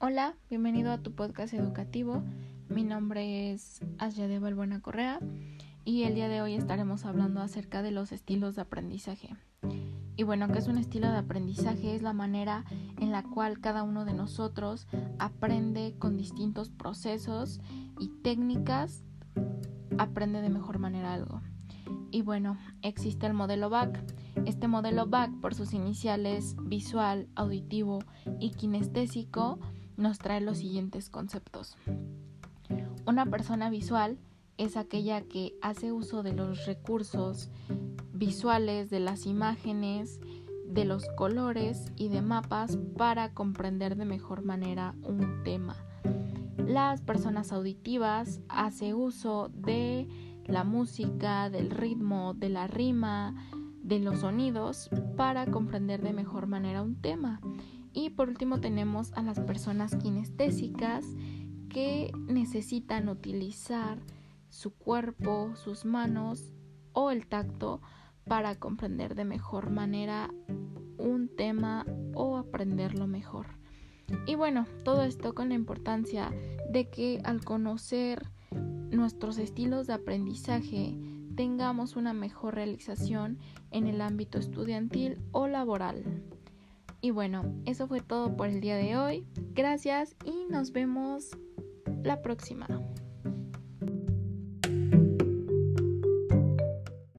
Hola, bienvenido a tu podcast educativo. Mi nombre es Asya de Balbuena Correa y el día de hoy estaremos hablando acerca de los estilos de aprendizaje. Y bueno, ¿qué es un estilo de aprendizaje? Es la manera en la cual cada uno de nosotros aprende con distintos procesos y técnicas, aprende de mejor manera algo. Y bueno, existe el modelo BAC. Este modelo BAC, por sus iniciales visual, auditivo y kinestésico, nos trae los siguientes conceptos. Una persona visual es aquella que hace uso de los recursos visuales, de las imágenes, de los colores y de mapas para comprender de mejor manera un tema. Las personas auditivas hace uso de la música, del ritmo, de la rima, de los sonidos para comprender de mejor manera un tema. Y por último tenemos a las personas kinestésicas que necesitan utilizar su cuerpo, sus manos o el tacto para comprender de mejor manera un tema o aprenderlo mejor. Y bueno, todo esto con la importancia de que al conocer nuestros estilos de aprendizaje tengamos una mejor realización en el ámbito estudiantil o laboral. Y bueno, eso fue todo por el día de hoy. Gracias y nos vemos la próxima.